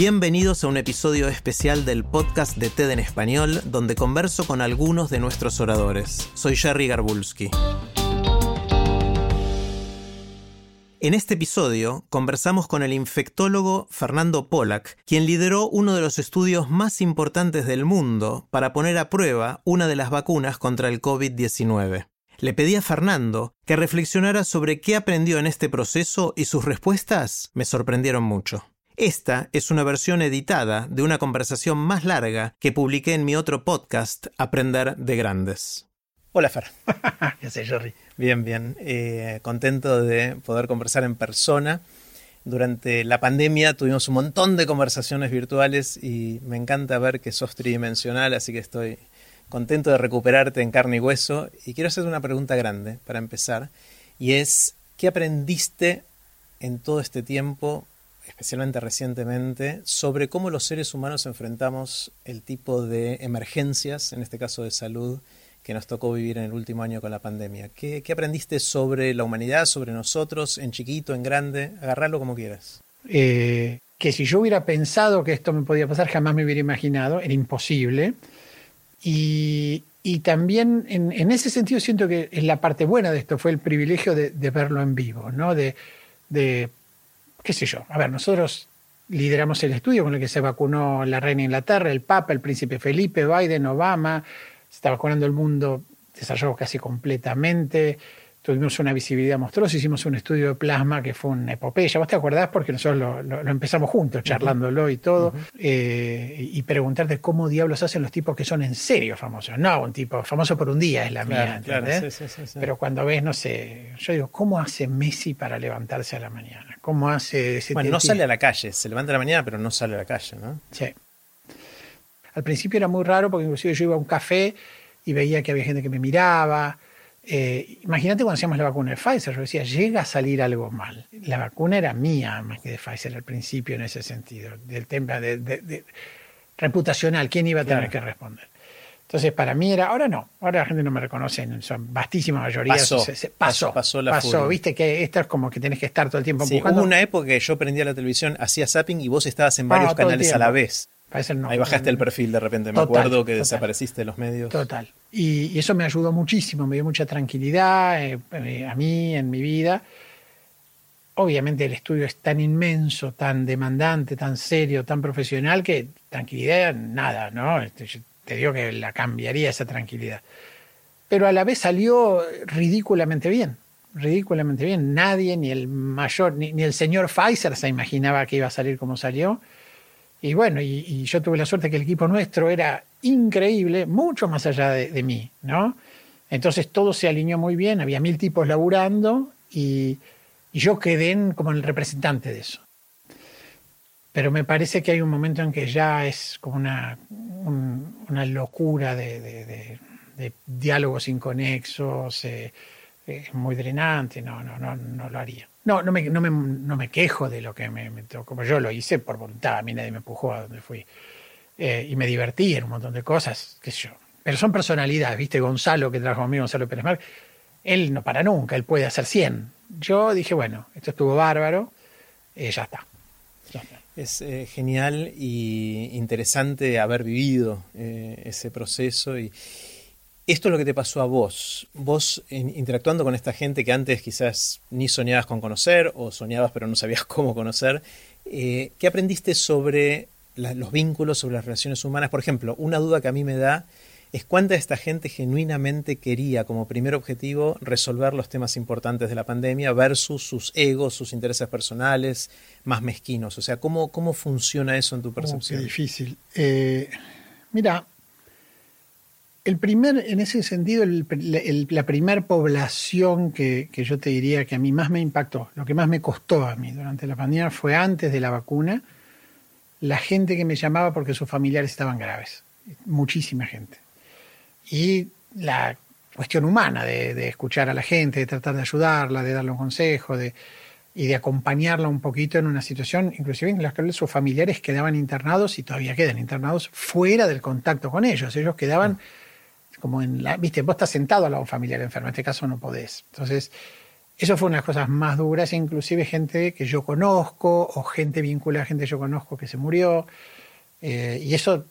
Bienvenidos a un episodio especial del podcast de TED en español, donde converso con algunos de nuestros oradores. Soy Jerry Garbulski. En este episodio conversamos con el infectólogo Fernando Pollack, quien lideró uno de los estudios más importantes del mundo para poner a prueba una de las vacunas contra el COVID-19. Le pedí a Fernando que reflexionara sobre qué aprendió en este proceso y sus respuestas me sorprendieron mucho. Esta es una versión editada de una conversación más larga que publiqué en mi otro podcast, Aprender de Grandes. Hola Fer. ¿Qué sé, Jerry? Bien, bien. Eh, contento de poder conversar en persona. Durante la pandemia tuvimos un montón de conversaciones virtuales y me encanta ver que sos tridimensional, así que estoy contento de recuperarte en carne y hueso. Y quiero hacerte una pregunta grande para empezar, y es, ¿qué aprendiste en todo este tiempo especialmente recientemente, sobre cómo los seres humanos enfrentamos el tipo de emergencias, en este caso de salud, que nos tocó vivir en el último año con la pandemia. ¿Qué, qué aprendiste sobre la humanidad, sobre nosotros, en chiquito, en grande? Agarrarlo como quieras. Eh, que si yo hubiera pensado que esto me podía pasar, jamás me hubiera imaginado, era imposible. Y, y también en, en, ese sentido siento que la parte buena de esto, fue el privilegio de, de verlo en vivo, ¿no? de, de qué sé yo, a ver, nosotros lideramos el estudio con el que se vacunó la reina Inglaterra, el Papa, el príncipe Felipe, Biden, Obama, se está vacunando el mundo, desarrolló casi completamente, tuvimos una visibilidad monstruosa, hicimos un estudio de plasma que fue una epopeya. ¿Vos te acordás? Porque nosotros lo, lo, lo empezamos juntos, charlándolo y todo, uh -huh. eh, y preguntarte cómo diablos hacen los tipos que son en serio famosos. No, un tipo famoso por un día es la claro, mía, claro, sí, sí, sí, Pero cuando ves, no sé, yo digo, ¿cómo hace Messi para levantarse a la mañana? ¿Cómo hace ese Bueno, no sale a la calle, se levanta a la mañana, pero no sale a la calle, ¿no? Sí. Al principio era muy raro porque inclusive yo iba a un café y veía que había gente que me miraba. Eh, Imagínate cuando hacíamos la vacuna de Pfizer, yo decía, llega a salir algo mal. La vacuna era mía más que de Pfizer al principio en ese sentido, del tema de, de, de reputacional, quién iba a tener claro. que responder. Entonces, para mí era, ahora no, ahora la gente no me reconoce, son vastísima mayoría. Pasó, se, se, pasó, pasó, la pasó. Viste que esto es como que tenés que estar todo el tiempo sí, empujando. Hubo una época que yo prendía la televisión, hacía zapping y vos estabas en varios no, canales a la vez. No, Ahí bajaste el perfil de repente, me acuerdo que total. desapareciste de los medios. Total. Y, y, eso me ayudó muchísimo, me dio mucha tranquilidad eh, eh, a mí, en mi vida. Obviamente el estudio es tan inmenso, tan demandante, tan serio, tan profesional, que tranquilidad, nada, ¿no? Este, yo te que la cambiaría esa tranquilidad. Pero a la vez salió ridículamente bien, ridículamente bien. Nadie, ni el mayor, ni, el señor Pfizer se imaginaba que iba a salir como salió. Y bueno, y, yo tuve la suerte que el equipo nuestro era increíble, mucho más allá de, mí, ¿no? Entonces todo se alineó muy bien, había mil tipos laburando y, yo quedé como el representante de eso. Pero me parece que hay un momento en que ya es como una, un, una locura de, de, de, diálogos inconexos, eh, eh, muy drenante, no, no, no, no lo haría. No, no me, no me, no me quejo de lo que me, me, tocó, yo lo hice por voluntad, a mí nadie me empujó a donde fui. Eh, y me divertí en un montón de cosas, qué sé yo. Pero son personalidades, ¿viste? Gonzalo, que trajo conmigo, Gonzalo Pérez Mar, él no para nunca, él puede hacer 100. Yo dije, bueno, esto estuvo bárbaro, eh, ya está. Ya está. Es eh, genial y interesante haber vivido eh, ese proceso y, esto es lo que te pasó a vos. Vos in, interactuando con esta gente que antes quizás ni soñabas con conocer o soñabas pero no sabías cómo conocer. Eh, ¿Qué aprendiste sobre los vínculos, sobre las relaciones humanas? Por ejemplo, una duda que a mí me da es cuánta esta gente genuinamente quería como primer objetivo resolver los temas importantes de la pandemia versus sus egos, sus intereses personales más mezquinos. O sea, ¿cómo, cómo funciona eso en tu percepción? Oh, qué difícil. Eh, mira, El primer, en ese sentido, la primer población que, que, yo te diría que a mí más me impactó, lo que más me costó a mí durante la pandemia fue antes de la vacuna, la gente que me llamaba porque sus familiares estaban graves. Muchísima gente. Y la cuestión humana de, escuchar a la gente, de tratar de ayudarla, de darle un consejo, de, y de acompañarla un poquito en una situación, inclusive en la que sus familiares quedaban internados y todavía quedan internados fuera del contacto con ellos. Ellos quedaban como en la, viste, vos estás sentado al lado de un familiar enfermo, en este caso no podés. Entonces, eso fue una de las cosas más duras, inclusive gente que yo conozco o gente vinculada a gente que yo conozco que se murió. Eh, y eso,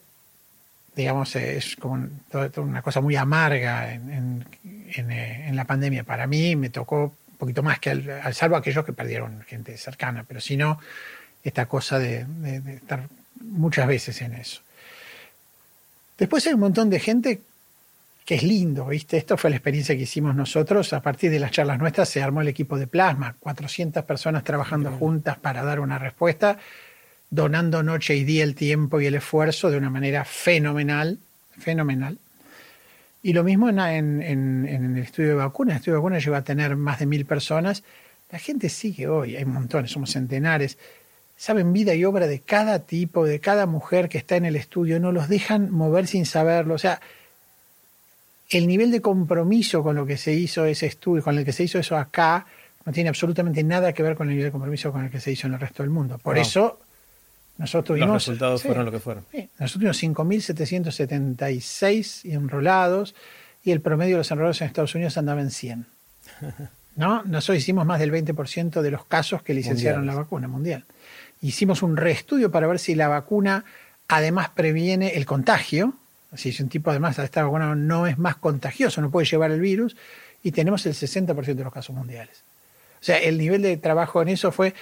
digamos, es como una cosa muy amarga en, eh, en, la pandemia. Para mí me tocó un poquito más que al, salvo aquellos que perdieron gente cercana, pero si no, esta cosa de, de estar muchas veces en eso. Después hay un montón de gente que es lindo, ¿viste? Esto fue la experiencia que hicimos nosotros. A partir de las charlas nuestras se armó el equipo de plasma, 400 personas trabajando juntas para dar una respuesta, donando noche y día el tiempo y el esfuerzo de una manera fenomenal, fenomenal. Y lo mismo en, el estudio de vacunas. El estudio de vacunas llegó a tener más de mil personas. La gente sigue hoy, hay montones, somos centenares. Saben vida y obra de cada tipo, de cada mujer que está en el estudio, no los dejan mover sin saberlo. O sea, el nivel de compromiso con lo que se hizo ese estudio, con el que se hizo eso acá, no tiene absolutamente nada que ver con el nivel de compromiso con el que se hizo en el resto del mundo. Por eso, nosotros tuvimos... Los resultados fueron lo que fueron. nosotros tuvimos 5.776 enrolados y el promedio de los enrolados en Estados Unidos andaba en 100. ¿No? Nosotros hicimos más del 20% de los casos que licenciaron la vacuna mundial. Hicimos un reestudio para ver si la vacuna además previene el contagio, si un tipo además esta vacuna no es más contagioso, no puede llevar el virus, y tenemos el 60% de los casos mundiales. O sea, el nivel de trabajo en eso fue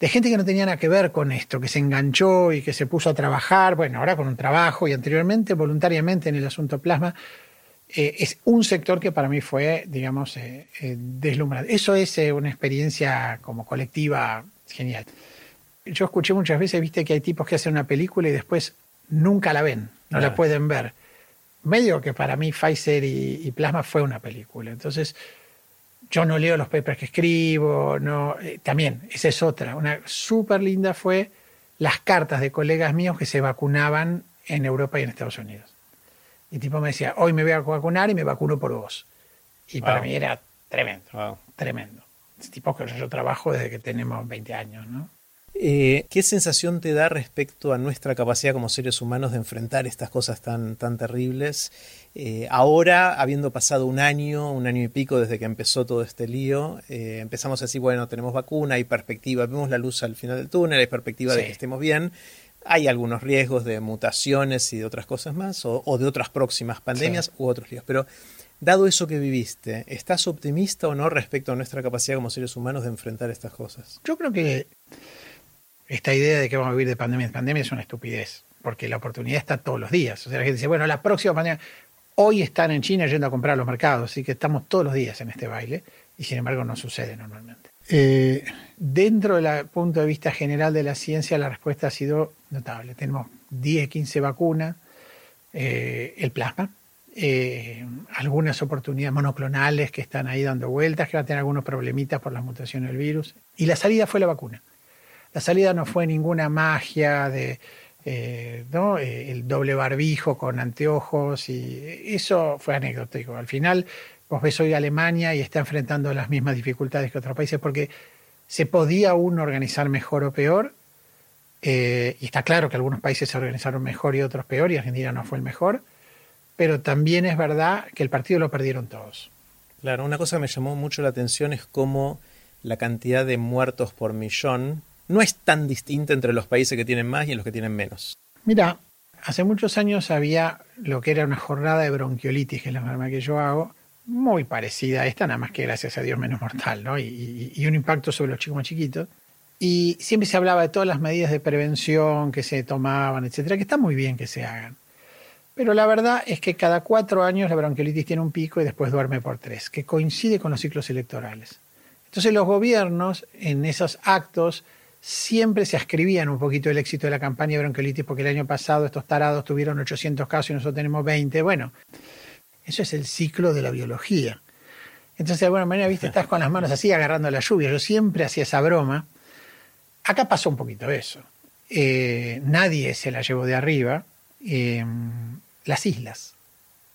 de gente que no tenía nada que ver con esto, que se enganchó y que se puso a trabajar, bueno, ahora con un trabajo y anteriormente voluntariamente en el asunto plasma, eh, es un sector que para mí fue, digamos, eh, eh deslumbrante. Eso es eh, una experiencia como colectiva genial. Yo escuché muchas veces, viste, que hay tipos que hacen una película y después nunca la ven, no la pueden ver. Medio que para mí Pfizer y, Plasma fue una película. Entonces, yo no leo los papers que escribo, no, eh, también, esa es otra. Una súper linda fue las cartas de colegas míos que se vacunaban en Europa y en Estados Unidos. Y tipo me decía, hoy me voy a vacunar y me vacuno por vos. Y para mí era tremendo, tremendo. Es tipo que yo trabajo desde que tenemos 20 años, ¿no? Eh, ¿Qué sensación te da respecto a nuestra capacidad como seres humanos de enfrentar estas cosas tan, tan terribles? Eh, ahora, habiendo pasado un año, un año y pico desde que empezó todo este lío, eh, empezamos a decir, bueno, tenemos vacuna, hay perspectiva, vemos la luz al final del túnel, hay perspectiva de que estemos bien. Hay algunos riesgos de mutaciones y de otras cosas más, o, de otras próximas pandemias u otros riesgos. Pero dado eso que viviste, ¿estás optimista o no respecto a nuestra capacidad como seres humanos de enfrentar estas cosas? Yo creo que esta idea de que vamos a vivir de pandemia en pandemia es una estupidez, porque la oportunidad está todos los días. O sea, la gente dice, bueno, la próxima pandemia, hoy están en China yendo a comprar a los mercados, así que estamos todos los días en este baile, y sin embargo no sucede normalmente. Eh, dentro del punto de vista general de la ciencia, la respuesta ha sido notable. Tenemos 10, 15 vacunas, eh, el plasma, eh, algunas oportunidades monoclonales que están ahí dando vueltas, que van a tener algunos problemitas por las mutaciones del virus, y la salida fue la vacuna. La salida no fue ninguna magia de eh. Eh, el doble barbijo con anteojos y eso fue anecdótico. Al final, vos ves hoy Alemania y está enfrentando las mismas dificultades que otros países porque se podía uno organizar mejor o peor. Eh, y está claro que algunos países se organizaron mejor y otros peor, y Argentina no fue el mejor, pero también es verdad que el partido lo perdieron todos. Claro, una cosa que me llamó mucho la atención es cómo la cantidad de muertos por millón no es tan distinta entre los países que tienen más y los que tienen menos. Mira, hace muchos años había lo que era una jornada de bronquiolitis, que es la enfermedad que yo hago, muy parecida a esta, nada más que gracias a Dios menos mortal, ¿no? Y, y, un impacto sobre los chicos más chiquitos. Y siempre se hablaba de todas las medidas de prevención que se tomaban, etcétera, que está muy bien que se hagan. Pero la verdad es que cada cuatro años la bronquiolitis tiene un pico y después duerme por tres, que coincide con los ciclos electorales. Entonces los gobiernos en esos actos siempre se ascribían un poquito el éxito de la campaña de bronquiolitis porque el año pasado estos tarados tuvieron 800 casos y nosotros tenemos 20. Bueno, Eso es el ciclo de la biología. Entonces, de alguna manera, viste, estás con las manos así agarrando la lluvia. Yo siempre hacía esa broma. Acá pasó un poquito eso. Eh, nadie se la llevó de arriba. Eh, las islas,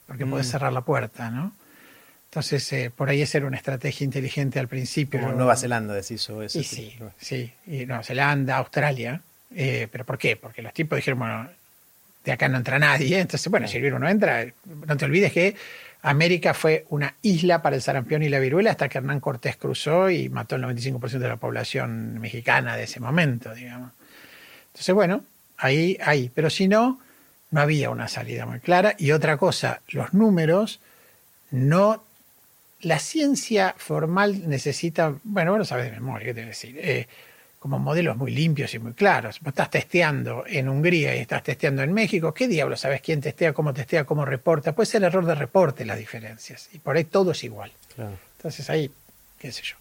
porque puedes mm. cerrar la puerta, ¿no? Entonces, eh, por ahí esa era una estrategia inteligente al principio. Como Nueva Zelanda deshizo eso. sí, sí, y Nueva Zelanda, Australia. ¿Pero por qué? Porque los tipos dijeron, bueno, de acá no entra nadie. Entonces, bueno, si el virus no entra, no te olvides que América fue una isla para el sarampión y la viruela hasta que Hernán Cortés cruzó y mató el 95% de la población mexicana de ese momento, digamos. Entonces, bueno, ahí, ahí. Pero si no, no había una salida muy clara. Y otra cosa, los números no... La ciencia formal necesita, bueno, vos lo sabes de memoria, ¿qué te voy a decir? Eh, como modelos muy limpios y muy claros. Vos estás testeando en Hungría y estás testeando en México, ¿qué diablo sabes quién testea, cómo testea, cómo reporta? Puede ser el error de reporte las diferencias. Y por ahí todo es igual. Entonces ahí, qué sé yo.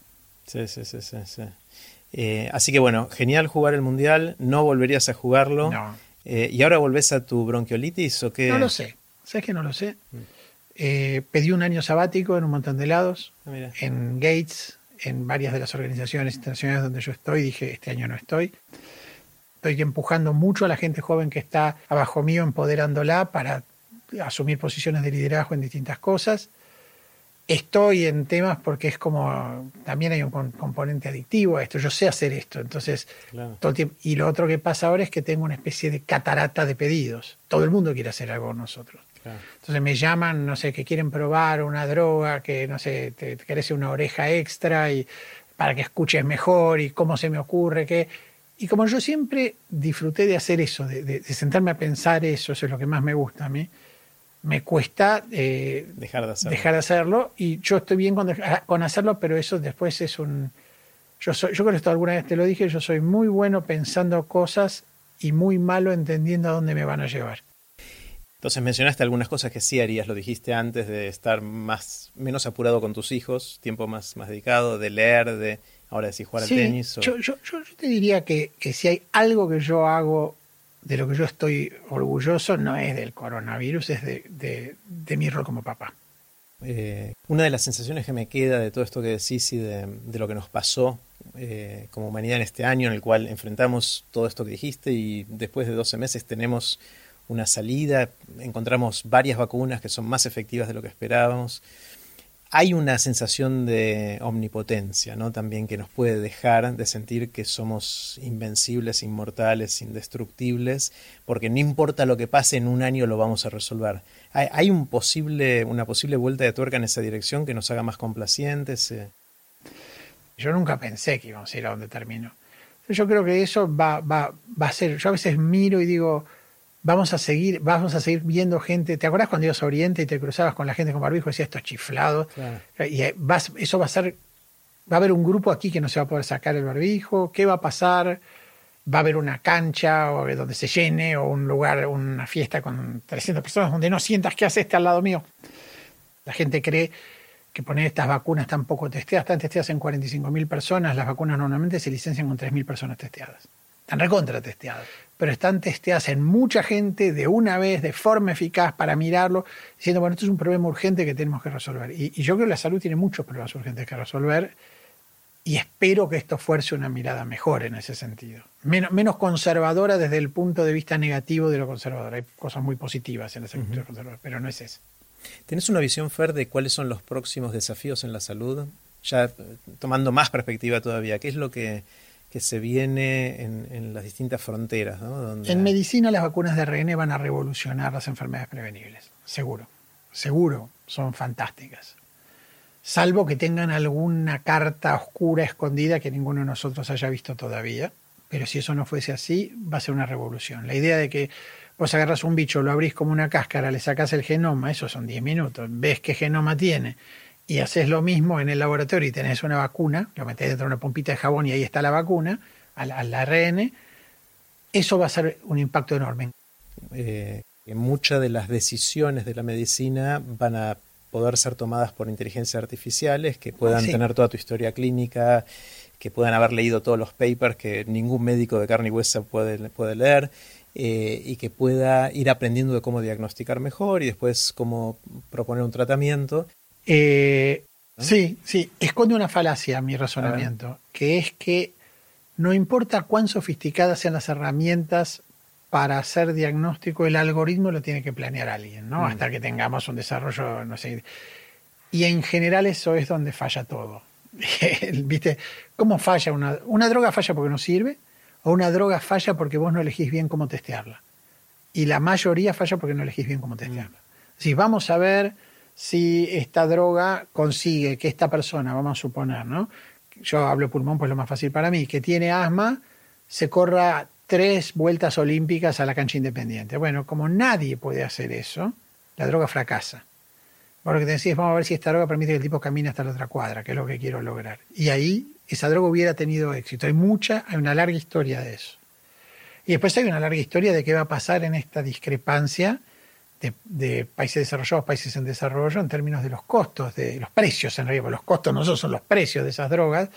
Sí, sí, sí, sí. Eh, así que bueno, genial jugar el Mundial, no volverías a jugarlo. No. Eh, ¿Y ahora volvés a tu bronquiolitis o qué? No lo sé, ¿sabes que no lo sé? Mm. Eh, pedí un año sabático en un montón de lados, ah, en Gates, en varias de las organizaciones internacionales donde yo estoy, dije, este año no estoy. Estoy empujando mucho a la gente joven que está abajo mío, empoderándola para asumir posiciones de liderazgo en distintas cosas. Estoy en temas porque es como, también hay un componente adictivo a esto, yo sé hacer esto, entonces, todo el tiempo. Y lo otro que pasa ahora es que tengo una especie de catarata de pedidos. Todo el mundo quiere hacer algo con nosotros. Entonces me llaman, no sé, que quieren probar una droga, que no sé, te, te una oreja extra y para que escuches mejor y cómo se me ocurre que... Y como yo siempre disfruté de hacer eso, de, sentarme a pensar eso, eso es lo que más me gusta a mí, me cuesta eh, dejar, de hacerlo. dejar de hacerlo y yo estoy bien con, con hacerlo, pero eso después es un... Yo, soy, yo con esto alguna vez te lo dije, yo soy muy bueno pensando cosas y muy malo entendiendo a dónde me van a llevar. Entonces mencionaste algunas cosas que sí harías, lo dijiste antes, de estar más, menos apurado con tus hijos, tiempo más, más dedicado, de leer, de ahora decir jugar al tenis. Yo, yo, yo, te diría que, que, si hay algo que yo hago de lo que yo estoy orgulloso, no es del coronavirus, es de, de, de mi rol como papá. Eh, una de las sensaciones que me queda de todo esto que decís y de, de lo que nos pasó eh, como humanidad en este año, en el cual enfrentamos todo esto que dijiste y después de 12 meses tenemos una salida, encontramos varias vacunas que son más efectivas de lo que esperábamos. Hay una sensación de omnipotencia, ¿no? También que nos puede dejar de sentir que somos invencibles, inmortales, indestructibles, porque no importa lo que pase, en un año lo vamos a resolver. ¿Hay, un posible, una posible vuelta de tuerca en esa dirección que nos haga más complacientes? Eh, yo nunca pensé que íbamos a ir a donde terminó. Yo creo que eso va, va, va a ser. Yo a veces miro y digo, vamos a seguir, vamos a seguir viendo gente. ¿Te acuerdas cuando ibas a Oriente y te cruzabas con la gente con barbijo y decías esto es chiflado? Y eh, vas, eso va a ser, va a haber un grupo aquí que no se va a poder sacar el barbijo. ¿Qué va a pasar? Va a haber una cancha o donde se llene o un lugar, una fiesta con 300 personas donde no sientas que hace este al lado mío. La gente cree que poner estas vacunas tan poco testeadas, están testeadas en 45.000 personas, las vacunas normalmente se licencian con 3.000 personas testeadas. Están recontra testeadas pero están testeadas en mucha gente de una vez, de forma eficaz, para mirarlo, diciendo, bueno, esto es un problema urgente que tenemos que resolver. Y, yo creo que la salud tiene muchos problemas urgentes que resolver y espero que esto fuerce una mirada mejor en ese sentido. Menos, menos conservadora desde el punto de vista negativo de lo conservador. Hay cosas muy positivas en la salud conservador, pero no es eso. ¿Tienes una visión, Fer, de cuáles son los próximos desafíos en la salud? Ya eh, tomando más perspectiva todavía, ¿qué es lo que que se viene en, las distintas fronteras. En medicina las vacunas de ARN van a revolucionar las enfermedades prevenibles, seguro, seguro, son fantásticas. Salvo que tengan alguna carta oscura escondida que ninguno de nosotros haya visto todavía. Pero si eso no fuese así, va a ser una revolución. La idea de que vos agarras un bicho, lo abrís como una cáscara, le sacás el genoma, eso son 10 minutos, ves qué genoma tiene, y haces lo mismo en el laboratorio y tenés una vacuna, lo metés dentro de una pompita de jabón y ahí está la vacuna, al, al ARN, eso va a ser un impacto enorme. Eh, muchas de las decisiones de la medicina van a poder ser tomadas por inteligencias artificiales que puedan tener toda tu historia clínica, que puedan haber leído todos los papers que ningún médico de carne y hueso puede, puede leer eh, y que pueda ir aprendiendo de cómo diagnosticar mejor y después cómo proponer un tratamiento. Eh, Sí, sí, esconde una falacia mi razonamiento, que es que no importa cuán sofisticadas sean las herramientas para hacer diagnóstico, el algoritmo lo tiene que planear alguien, ¿no? Mm. Hasta que tengamos un desarrollo, no sé. Y en general eso es donde falla todo. ¿Viste? ¿Cómo falla una, una droga? falla porque no sirve, o una droga falla porque vos no elegís bien cómo testearla. Y la mayoría falla porque no elegís bien cómo testearla. Mm. Si vamos a ver si esta droga consigue que esta persona, vamos a suponer, ¿no? Yo hablo pulmón, pues lo más fácil para mí, que tiene asma, se corra tres vueltas olímpicas a la cancha independiente. Bueno, como nadie puede hacer eso, la droga fracasa. Por lo que te decís, vamos a ver si esta droga permite que el tipo camine hasta la otra cuadra, que es lo que quiero lograr. Y ahí esa droga hubiera tenido éxito. Hay mucha, hay una larga historia de eso. Y después hay una larga historia de qué va a pasar en esta discrepancia de, países desarrollados, países en desarrollo, en términos de los costos, de los precios en realidad, los costos no son los precios de esas drogas,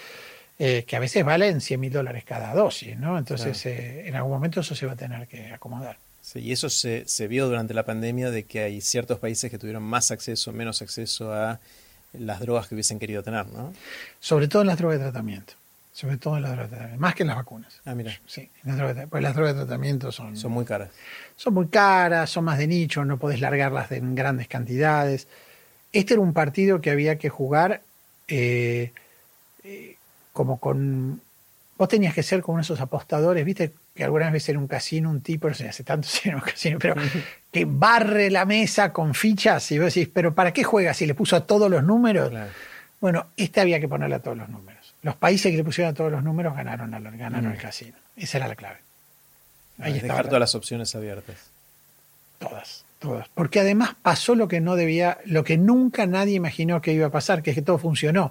eh, que a veces valen 100 mil dólares cada dosis, ¿no? Entonces, eh, en algún momento eso se va a tener que acomodar. Sí, y eso se, se, vio durante la pandemia de que hay ciertos países que tuvieron más acceso, menos acceso a las drogas que hubiesen querido tener, ¿no? Sobre todo en las drogas de tratamiento sobre todo en las drogas de tratamiento, más que en las vacunas. Ah, mira. Sí, las drogas, pues las drogas de tratamiento son... Son muy caras. Son muy caras, son más de nicho, no podés largarlas en grandes cantidades. Este era un partido que había que jugar eh, eh, como con... Vos tenías que ser como esos apostadores, viste que algunas veces era un casino, un tipo, no sé, hace tanto era un casino, pero que barre la mesa con fichas y vos decís, pero ¿para qué juega si le puso a todos los números? Bueno, este había que ponerle a todos los números. Los países que le pusieron a todos los números ganaron, ganaron mm. el casino. Esa era la clave. Ahí dejar todas las opciones abiertas. Todas, todas. Porque además pasó lo que no debía, lo que nunca nadie imaginó que iba a pasar, que es que todo funcionó.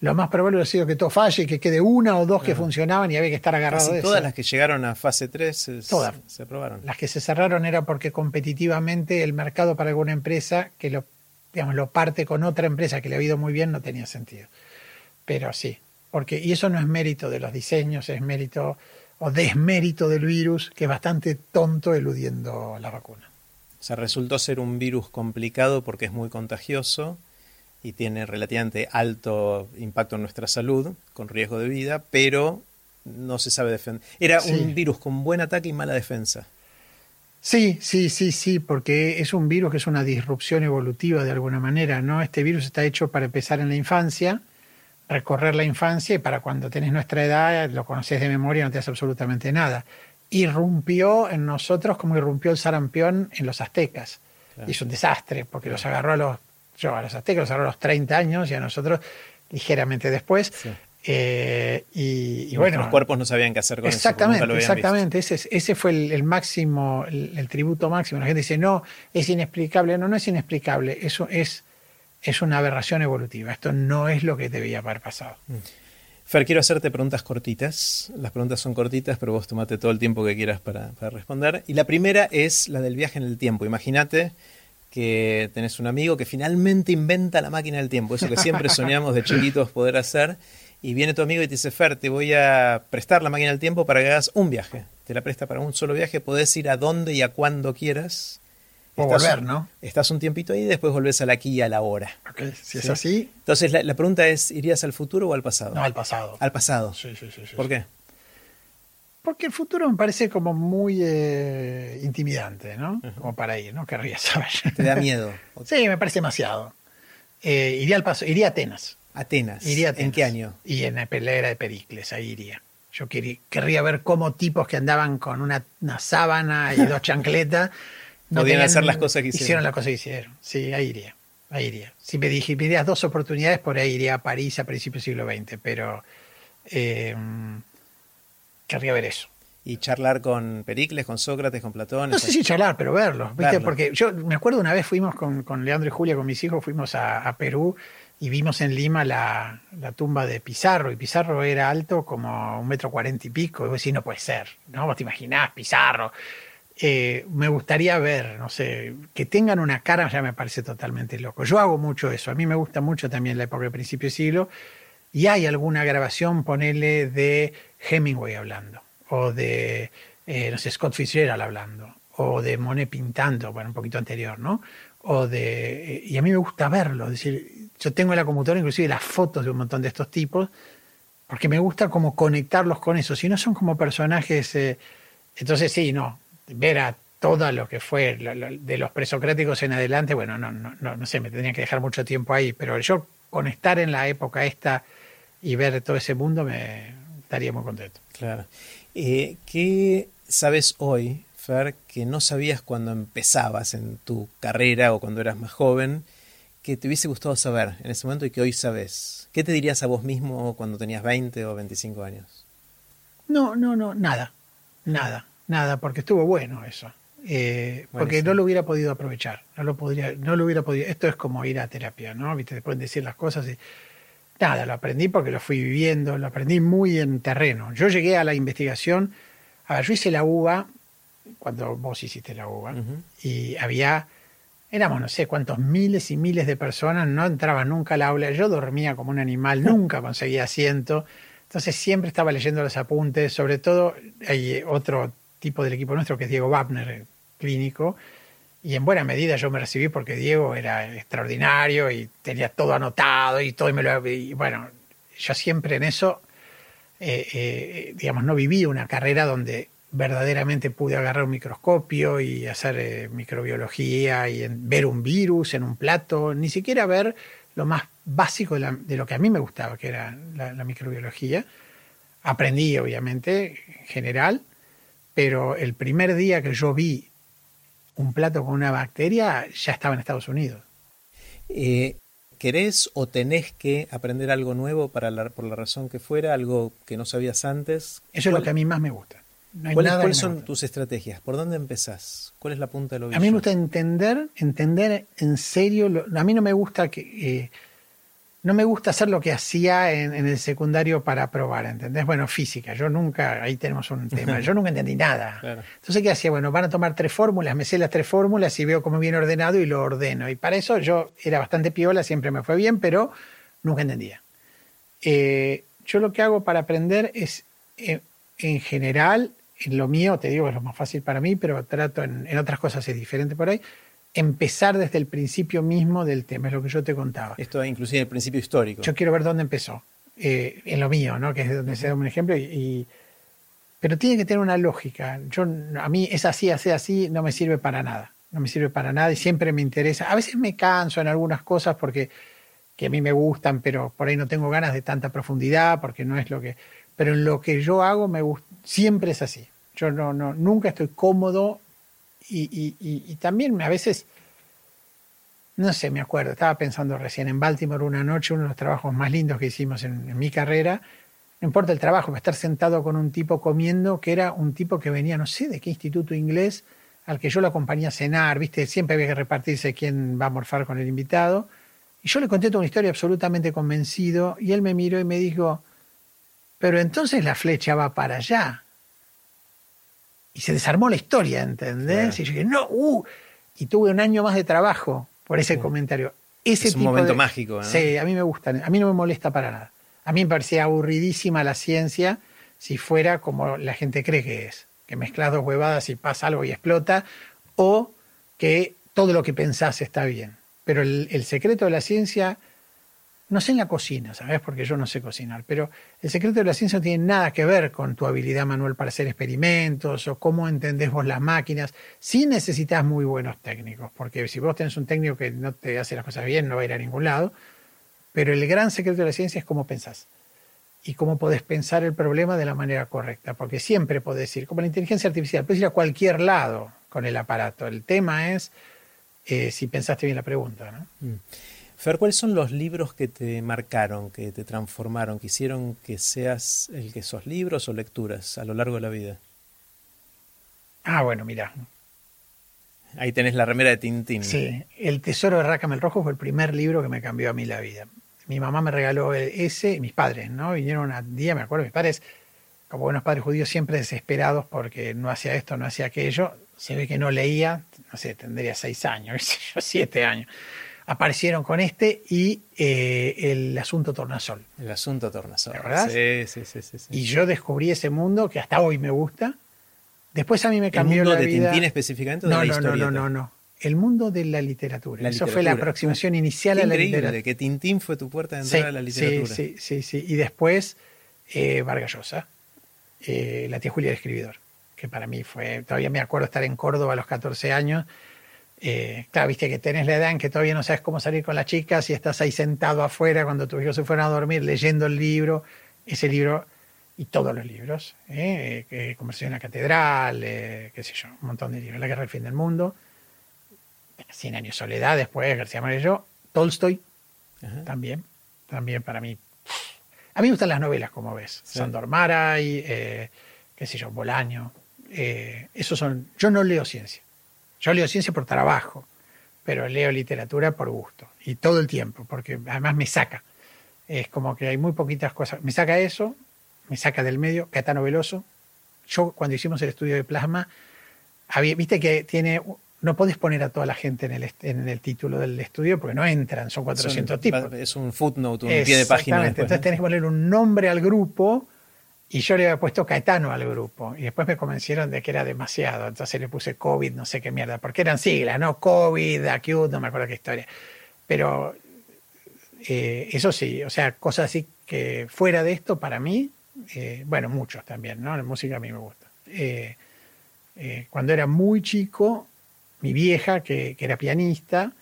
Lo más probable ha sido que todo falle y que quede una o dos que funcionaban y había que estar agarrado de Todas las que llegaron a fase 3 se, se aprobaron. Las que se cerraron era porque competitivamente el mercado para alguna empresa que lo, digamos, lo parte con otra empresa que le ha ido muy bien no tenía sentido. Pero sí, porque, y eso no es mérito de los diseños, es mérito o desmérito del virus, que es bastante tonto eludiendo la vacuna. O sea, resultó ser un virus complicado porque es muy contagioso y tiene relativamente alto impacto en nuestra salud, con riesgo de vida, pero no se sabe defender. Era un virus con buen ataque y mala defensa. Sí, sí, sí, sí, porque es un virus que es una disrupción evolutiva de alguna manera, ¿no? Este virus está hecho para empezar en la infancia recorrer la infancia y para cuando tenés nuestra edad lo conoces de memoria y no te hace absolutamente nada. Irrumpió en nosotros como irrumpió el sarampión en los aztecas. Y es un desastre porque los agarró a los, yo a los aztecas los agarró a los 30 años y a nosotros ligeramente después. Eh, y, bueno, los cuerpos no sabían qué hacer con exactamente, eso. Exactamente, ese, ese fue el, máximo, el, tributo máximo. La gente dice, no, es inexplicable. No, no es inexplicable. Eso es es una aberración evolutiva. Esto no es lo que debía haber pasado. Mm. Fer, quiero hacerte preguntas cortitas. Las preguntas son cortitas, pero vos tomate todo el tiempo que quieras para, responder. Y la primera es la del viaje en el tiempo. Imagínate que tenés un amigo que finalmente inventa la máquina del tiempo, eso que siempre soñamos de chiquitos poder hacer, y viene tu amigo y te dice, Fer, te voy a prestar la máquina del tiempo para que hagas un viaje. Te la presta para un solo viaje, podés ir a donde y a cuando quieras volver, ¿no? Estás un tiempito ahí y después volvés al aquí y a la hora. Ok, si es así. Entonces la, pregunta es, ¿irías al futuro o al pasado? No, al pasado. Al pasado. Sí, sí, sí. ¿Por qué? Porque el futuro me parece como muy eh, intimidante, ¿no? Como para ir, ¿no? Querría saber. ¿Te da miedo? sí, me parece demasiado. Eh, iría al paso, iría a Atenas. Atenas. Iría a Atenas. ¿En qué año? Y en la pelea de Pericles, ahí iría. Yo querría ver cómo tipos que andaban con una, una sábana y dos chancletas no Podían hacer las cosas que hicieron. Hicieron las cosas que hicieron. Sí, ahí iría. Ahí iría. Si me dijeras dos oportunidades, por ahí iría a París a principios del siglo XX, pero eh, querría ver eso. ¿Y charlar con Pericles, con Sócrates, con Platón? No sé si charlar, pero verlos. Porque yo me acuerdo una vez fuimos con, con, Leandro y Julia, con mis hijos, fuimos a, Perú y vimos en Lima la, la, tumba de Pizarro. Y Pizarro era alto como un metro cuarenta y pico. Y vos decís, no puede ser. ¿no? Vos te imaginás, Pizarro. Eh, me gustaría ver, no sé, que tengan una cara ya me parece totalmente loco. Yo hago mucho eso, a mí me gusta mucho también la época del principio de siglo, y hay alguna grabación, ponele, de Hemingway hablando, o de eh, no sé, Scott Fitzgerald hablando, o de Monet pintando, bueno, un poquito anterior, ¿no? O de, eh, y a mí me gusta verlo, es decir, yo tengo en la computadora inclusive las fotos de un montón de estos tipos, porque me gusta como conectarlos con eso, si no son como personajes, eh, entonces sí, no, ver a todo lo que fue de los presocráticos en adelante, bueno, no, no, no, no sé, me tendría que dejar mucho tiempo ahí, pero yo con estar en la época esta y ver todo ese mundo me estaría muy contento. Claro. Eh, ¿Qué sabes hoy, Fer, que no sabías cuando empezabas en tu carrera o cuando eras más joven, que te hubiese gustado saber en ese momento y que hoy sabes? ¿Qué te dirías a vos mismo cuando tenías 20 o 25 años? No, no, no, nada, nada, nada, porque estuvo bueno eso. Eh, porque no lo hubiera podido aprovechar, no lo podría, no lo hubiera podido. Esto es como ir a terapia, ¿no? Viste, te pueden decir las cosas y nada, lo aprendí porque lo fui viviendo, lo aprendí muy en terreno. Yo llegué a la investigación, a ver, yo hice la UBA cuando vos hiciste la UBA y había, éramos no sé cuántos miles y miles de personas, no entraban nunca al aula, yo dormía como un animal, nunca conseguía asiento. Entonces siempre estaba leyendo los apuntes, sobre todo hay otro tipo del equipo nuestro, que es Diego Wagner, clínico, y en buena medida yo me recibí porque Diego era extraordinario y tenía todo anotado y todo, y, me lo, bueno, yo siempre en eso, eh, eh, digamos, no viví una carrera donde verdaderamente pude agarrar un microscopio y hacer eh, microbiología y ver un virus en un plato, ni siquiera ver lo más básico de, lo que a mí me gustaba, que era la, la microbiología. Aprendí, obviamente, en general, pero el primer día que yo vi un plato con una bacteria, ya estaba en Estados Unidos. Eh, ¿Querés o tenés que aprender algo nuevo para por la razón que fuera, algo que no sabías antes? Eso es lo que a mí más me gusta. ¿Cuáles, son tus estrategias? ¿Por dónde empezás? ¿Cuál es la punta de lo A mí me gusta entender, entender en serio. a mí no me gusta que eh, no me gusta hacer lo que hacía en, el secundario para probar, ¿entendés? Bueno, física, yo nunca, ahí tenemos un tema, yo nunca entendí nada. Entonces, ¿qué hacía? Bueno, van a tomar tres fórmulas, me sé las tres fórmulas y veo cómo viene ordenado y lo ordeno. Y para eso yo era bastante piola, siempre me fue bien, pero nunca entendía. Eh, yo lo que hago para aprender es, eh, en general, en lo mío, te digo, es lo más fácil para mí, pero trato en, en otras cosas es diferente por ahí empezar desde el principio mismo del tema, es lo que yo te contaba. Esto es inclusive el principio histórico. Yo quiero ver dónde empezó, eh, en lo mío, ¿no? que es donde se da un ejemplo, y, pero tiene que tener una lógica. Yo, a mí es así, así, así, no me sirve para nada. No me sirve para nada y siempre me interesa. A veces me canso en algunas cosas porque que a mí me gustan, pero por ahí no tengo ganas de tanta profundidad, porque no es lo que... Pero en lo que yo hago me siempre es así. Yo no, no, nunca estoy cómodo y, también a veces, no sé, me acuerdo, estaba pensando recién en Baltimore una noche, uno de los trabajos más lindos que hicimos en, mi carrera, no importa el trabajo, estar sentado con un tipo comiendo, que era un tipo que venía, no sé de qué instituto inglés, al que yo lo acompañé a cenar, viste, siempre había que repartirse quién va a morfar con el invitado. Y yo le conté toda una historia absolutamente convencido, y él me miró y me dijo, pero entonces la flecha va para allá y se desarmó la historia, ¿entendés? Y yo dije, no, uh, y tuve un año más de trabajo por ese comentario. Ese es un momento mágico, ¿no? Sí, a mí me gusta, a mí no me molesta para nada. A mí me parecía aburridísima la ciencia si fuera como la gente cree que es, que mezclas dos huevadas y pasa algo y explota, o que todo lo que pensás está bien. Pero el secreto de la ciencia no sé en la cocina, ¿sabes? Porque yo no sé cocinar, pero el secreto de la ciencia no tiene nada que ver con tu habilidad manual para hacer experimentos o cómo entendés vos las máquinas. Sí necesitas muy buenos técnicos, porque si vos tenés un técnico que no te hace las cosas bien, no va a ir a ningún lado. Pero el gran secreto de la ciencia es cómo pensás y cómo podés pensar el problema de la manera correcta, porque siempre podés ir, como la inteligencia artificial, puedes ir a cualquier lado con el aparato. El tema es eh, si pensaste bien la pregunta. ¿no? Mm. Fer, ¿cuáles son los libros que te marcaron, que te transformaron, que hicieron que seas el que sos libros o lecturas a lo largo de la vida? Ah, bueno, mira. Ahí tenés la remera de Tintín. Sí, El Tesoro de Rácamel Rojo fue el primer libro que me cambió a mí la vida. Mi mamá me regaló ese, mis padres, ¿no? Vinieron un día, me acuerdo, mis padres, como buenos padres judíos, siempre desesperados porque no hacía esto, no hacía aquello. Se ve que no leía, no sé, tendría seis años, yo, siete años aparecieron con este y eh, el asunto Tornasol. El asunto Tornasol. ¿Verdad? Sí, sí, sí, sí, Y yo descubrí ese mundo que hasta hoy me gusta, Después a mí me cambió ¿El mundo la de vida. Tintín específicamente o no, de la no, no, historieta? no, no, no. El mundo de la literatura. La Eso fue la literatura. aproximación inicial Qué a la increíble literatura. que Tintín fue tu puerta de Sí, entrada a la literatura. Sí, sí, sí, sí. Y después eh, Vargas Llosa, eh, la tía Julia el escribidor, que para mí fue, todavía me acuerdo estar en Córdoba a los 14 años. Eh, claro, viste que tenés la edad en que todavía no sabes cómo salir con las chicas y estás ahí sentado afuera cuando tus hijos se fueron a dormir leyendo el libro, ese libro y todos los libros, eh, eh, Conversación en la Catedral, eh, qué sé yo, un montón de libros, La Guerra del Fin del Mundo, Cien Años de Soledad, después García Márquez, Tolstoy, Ajá. también, también para mí. A mí me gustan las novelas, como ves. Sí. Sandor Maray, qué sé yo, Bolaño. esos son. Yo no leo ciencia. Yo leo ciencia por trabajo, pero leo literatura por gusto. Y todo el tiempo, porque además me saca. Es como que hay muy poquitas cosas. Me saca eso, me saca del medio, Caetano Veloso. Yo, cuando hicimos el estudio de plasma, había, viste que tiene. No podés poner a toda la gente en el, en el título del estudio porque no entran, son 400 Son- tipos. Es un footnote, un pie de página. Exactamente. después, Entonces ¿no? tenés que poner un nombre al grupo y yo le había puesto Caetano al grupo y después me convencieron de que era demasiado. Entonces le puse COVID, no sé qué mierda, porque eran siglas, ¿no? COVID, acute, no me acuerdo qué historia. Pero eh, eso sí, o sea, cosas así que fuera de esto para mí, eh, bueno, muchos también, ¿no? La música a mí me gusta. Eh, eh, cuando era muy chico, mi vieja, que, que era pianista,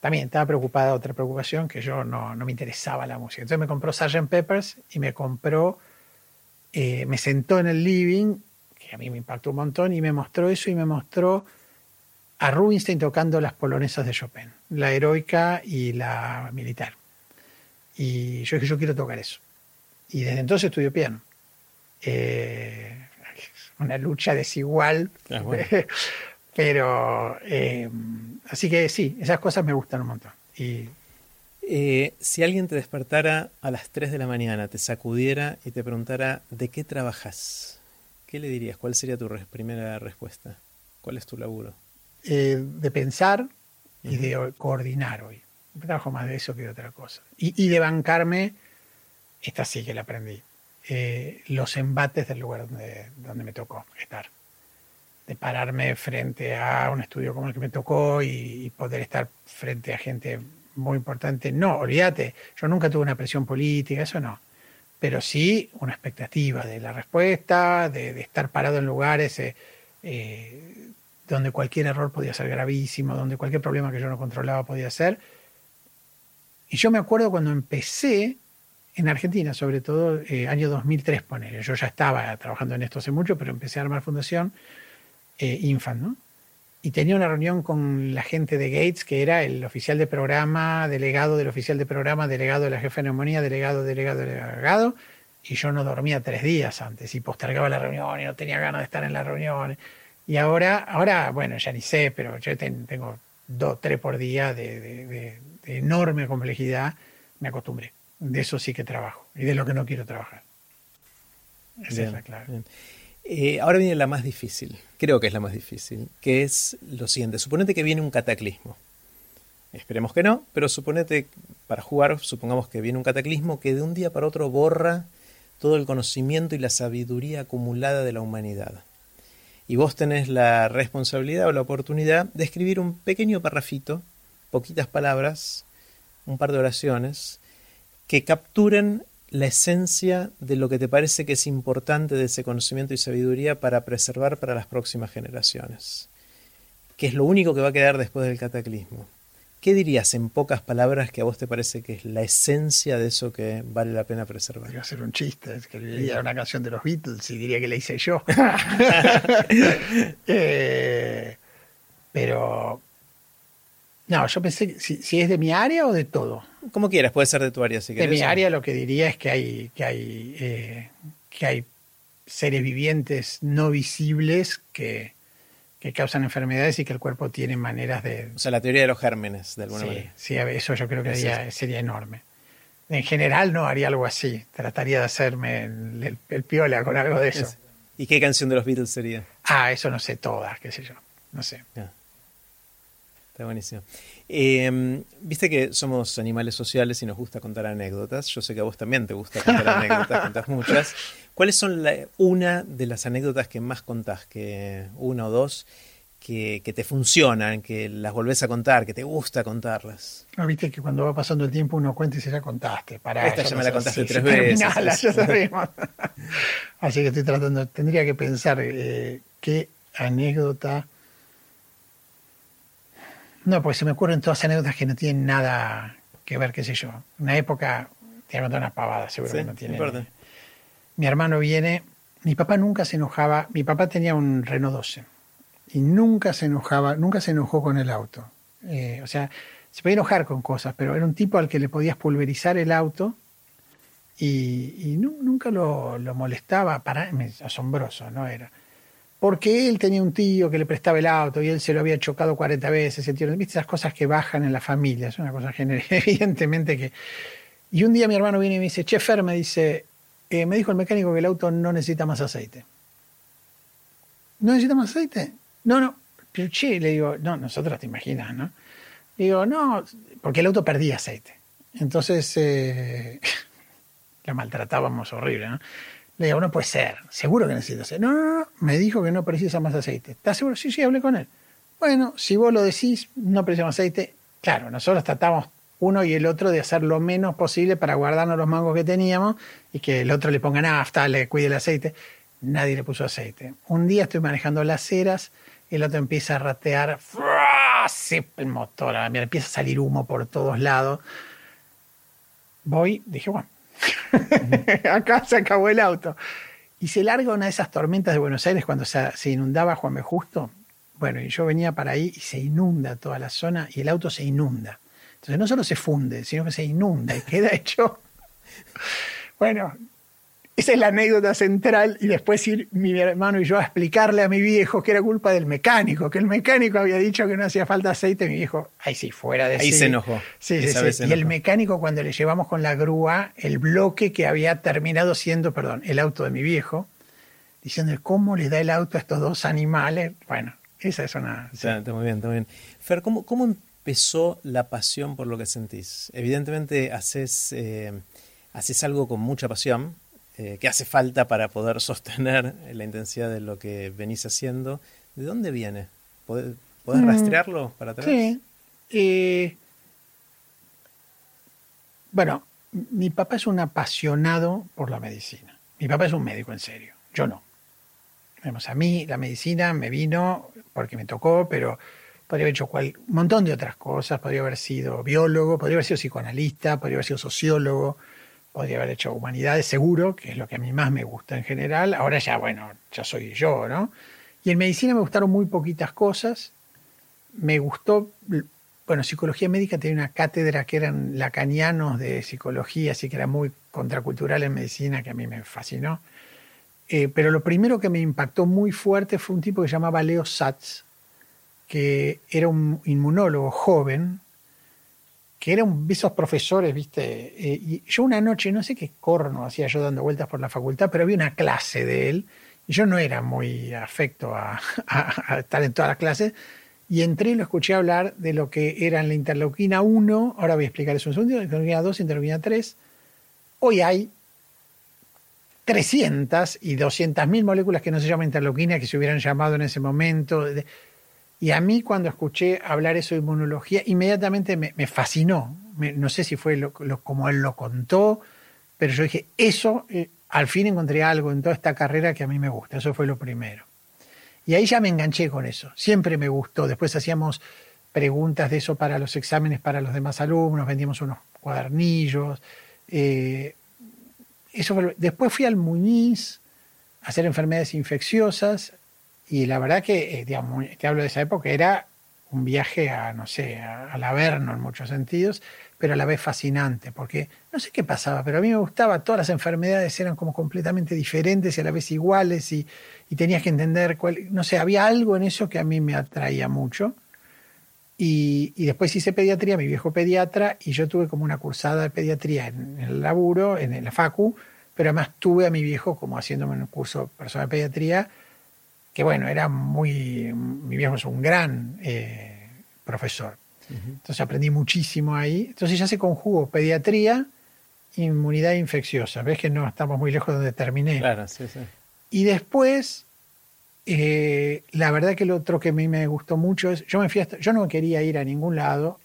también estaba preocupada, otra preocupación, que yo no, no me interesaba la música. Entonces me compró Sgt. Peppers y me compró, eh, me sentó en el living, que a mí me impactó un montón, y me mostró eso y me mostró a Rubinstein tocando las polonesas de Chopin, la heroica y la militar. Y yo dije, yo quiero tocar eso. Y desde entonces estudio piano. Eh, una lucha desigual. Ah, bueno. Pero, eh, así que sí, esas cosas me gustan un montón. Y Eh, si alguien te despertara a las 3 de la mañana, te sacudiera y te preguntara ¿de qué trabajas? ¿Qué le dirías? ¿Cuál sería tu primera respuesta? ¿Cuál es tu laburo? eh, de pensar y de coordinar hoy. Trabajo más de eso que de otra cosa. Y, y de bancarme, esta sí que la aprendí, eh, los embates del lugar donde, donde me tocó estar. De pararme frente a un estudio como el que me tocó y, y poder estar frente a gente muy importante. No, olvídate, yo nunca tuve una presión política, eso no. Pero sí una expectativa de la respuesta, de, de estar parado en lugares eh, eh, donde cualquier error podía ser gravísimo, donde cualquier problema que yo no controlaba podía ser. Y yo me acuerdo cuando empecé en Argentina, sobre todo eh, año 2003, poner. Yo ya estaba trabajando en esto hace mucho, pero empecé a armar fundación eh, Infant, ¿no? Y tenía una reunión con la gente de Gates, que era el oficial de programa, delegado del oficial de programa, delegado de la jefa de neumonía, delegado, delegado, delegado. Y yo no dormía tres días antes y postergaba la reunión y no tenía ganas de estar en la reunión. Y ahora, ahora bueno, ya ni sé, pero yo ten- tengo dos, tres por día de, de- de- de enorme complejidad. Me acostumbré. De eso sí que trabajo y de lo que no quiero trabajar. Esa Bien, es la clave. bien. Eh, ahora viene la más difícil, creo que es la más difícil, que es lo siguiente. Suponete que viene un cataclismo. Esperemos que no, pero suponete, para jugar, supongamos que viene un cataclismo que de un día para otro borra todo el conocimiento y la sabiduría acumulada de la humanidad. Y vos tenés la responsabilidad o la oportunidad de escribir un pequeño parrafito, poquitas palabras, un par de oraciones, que capturen la esencia de lo que te parece que es importante de ese conocimiento y sabiduría para preservar para las próximas generaciones, que es lo único que va a quedar después del cataclismo. ¿Qué dirías en pocas palabras que a vos te parece que es la esencia de eso que vale la pena preservar? Podría hacer un chiste, es que diría una canción de los Beatles y diría que la hice yo. Eh, pero, no, yo pensé, que si, si es de mi área o de todo. Como quieras, puede ser de tu área si De querés. mi área lo que diría es que hay, que hay, eh, que hay seres vivientes no visibles que, que causan enfermedades y que el cuerpo tiene maneras de... O sea, la teoría de los gérmenes, de alguna Sí, manera. sí, eso yo creo que haría- sería enorme. En general no haría algo así. Trataría de hacerme el, el- el piola con algo de eso. Es- ¿Y qué canción de los Beatles sería? Ah, eso no sé todas, qué sé yo. No sé. Está buenísimo. Eh, Viste que somos animales sociales y nos gusta contar anécdotas. Yo sé que a vos también te gusta contar anécdotas, contás muchas. ¿Cuáles son la, una de las anécdotas que más contás? Que una o dos que, que, te funcionan, que las volvés a contar, que te gusta contarlas. No, viste que cuando va pasando el tiempo uno cuenta y se ya contaste. Para Esta ya me la contaste sí, tres veces. Terminala, ya sabemos. Así que estoy tratando, tendría que pensar eh, qué anécdota no, porque se me ocurren todas anécdotas que no tienen nada que ver, qué sé yo. Una época, te voy a unas pavadas, seguro sí, que no tiene. Mi hermano viene, mi papá nunca se enojaba, mi papá tenía un Renault 12 y nunca se enojaba, nunca se enojó con el auto. Eh, o sea, se podía enojar con cosas, pero era un tipo al que le podías pulverizar el auto y, y no, nunca lo, lo, molestaba, para, asombroso, ¿no? Era porque él tenía un tío que le prestaba el auto y él se lo había chocado 40 veces. El tío, ¿Viste esas cosas que bajan en la familia? Es una cosa general, evidentemente que... Y un día mi hermano viene y me dice, che, Fer, me dice, eh, me dijo el mecánico que el auto no necesita más aceite. ¿No necesita más aceite? No, no. Pero che, le digo, no, nosotros te imaginas, ¿no? Le digo, no, porque el auto perdía aceite. Entonces, eh, la maltratábamos horrible, ¿no? Le digo, no puede ser, seguro que necesita aceite. No, no, me dijo que no precisa más aceite. ¿Estás seguro? Sí, sí, hablé con él. Bueno, si vos lo decís, no precisa más aceite. Claro, nosotros tratamos uno y el otro de hacer lo menos posible para guardarnos los mangos que teníamos y que el otro le ponga nafta, le cuide el aceite. Nadie le puso aceite. Un día estoy manejando las ceras y el otro empieza a ratear. Sí, el motor, me empieza a salir humo por todos lados. Voy, dije, bueno, Acá se acabó el auto. Y se larga una de esas tormentas de Buenos Aires cuando se, inundaba Juan B. Justo. Bueno, y yo venía para ahí y se inunda toda la zona y el auto se inunda. Entonces no solo se funde, sino que se inunda y queda hecho. Bueno, esa es la anécdota central y después ir mi hermano y yo a explicarle a mi viejo que era culpa del mecánico, que el mecánico había dicho que no hacía falta aceite. Mi viejo, ahí sí, fuera de Ahí sí. se enojó. Sí, sí, sí. se Y el enojó. mecánico cuando le llevamos con la grúa el bloque que había terminado siendo, perdón, el auto de mi viejo, diciendo cómo le da el auto a estos dos animales. Bueno, esa es una... Está, está muy bien, está muy bien. Fer, ¿cómo, ¿cómo empezó la pasión por lo que sentís? Evidentemente haces, eh, haces algo con mucha pasión, eh, que hace falta para poder sostener la intensidad de lo que venís haciendo. ¿De dónde viene? ¿Podés, podés Mm, rastrearlo para atrás? Sí. Eh, bueno, mi papá es un apasionado por la medicina. Mi papá es un médico en serio. Yo no. Vemos, a mí la medicina me vino porque me tocó, pero podría haber hecho cual- un montón de otras cosas. Podría haber sido biólogo, podría haber sido psicoanalista, podría haber sido sociólogo, podría haber hecho humanidades, seguro, que es lo que a mí más me gusta en general. Ahora ya, bueno, ya soy yo, ¿no? Y en medicina me gustaron muy poquitas cosas. Me gustó, bueno, psicología médica tenía una cátedra que eran lacanianos de psicología, así que era muy contracultural en medicina, que a mí me fascinó. Eh, pero lo primero que me impactó muy fuerte fue un tipo que se llamaba Leo Satz, que era un inmunólogo joven, que era un de esos profesores, ¿viste? Eh, y yo una noche, no sé qué corno hacía yo dando vueltas por la facultad, pero había una clase de él, y yo no era muy afecto a, estar en todas las clases, y entré y lo escuché hablar de lo que era la interleuquina 1, ahora voy a explicar eso un segundo, interleuquina 2, interleuquina 3. Hoy hay 300 y 200 mil moléculas que no se llaman interleuquina, que se hubieran llamado en ese momento. Y a mí cuando escuché hablar eso de inmunología, inmediatamente me, fascinó. No sé si fue lo, como él lo contó, pero yo dije, eso, eh, al fin encontré algo en toda esta carrera que a mí me gusta. Eso fue lo primero. Y ahí ya me enganché con eso. Siempre me gustó. Después hacíamos preguntas de eso para los exámenes para los demás alumnos, vendíamos unos cuadernillos. eh, eso Después fui al Muñiz a hacer enfermedades infecciosas y la verdad que, eh, digamos, te hablo de esa época, era un viaje a, no sé, a- al Averno en muchos sentidos, pero a la vez fascinante, porque no sé qué pasaba, pero a mí me gustaba, todas las enfermedades eran como completamente diferentes y a la vez iguales y, y tenías que entender cuál, no sé, había algo en eso que a mí me atraía mucho. Y, y después hice pediatría, mi viejo pediatra, y yo tuve como una cursada de pediatría en, en el laburo, en la facu, pero además tuve a mi viejo como haciéndome un curso personal de pediatría, que bueno, era muy, mi viejo es un gran eh, profesor. Entonces aprendí muchísimo ahí. Entonces ya se conjugó pediatría, inmunidad infecciosa. Ves que no estamos muy lejos de donde terminé. Claro, sí, sí. Y después, eh, la verdad que lo otro que a mí me gustó mucho es, yo me fui hasta- yo no quería ir a ningún lado,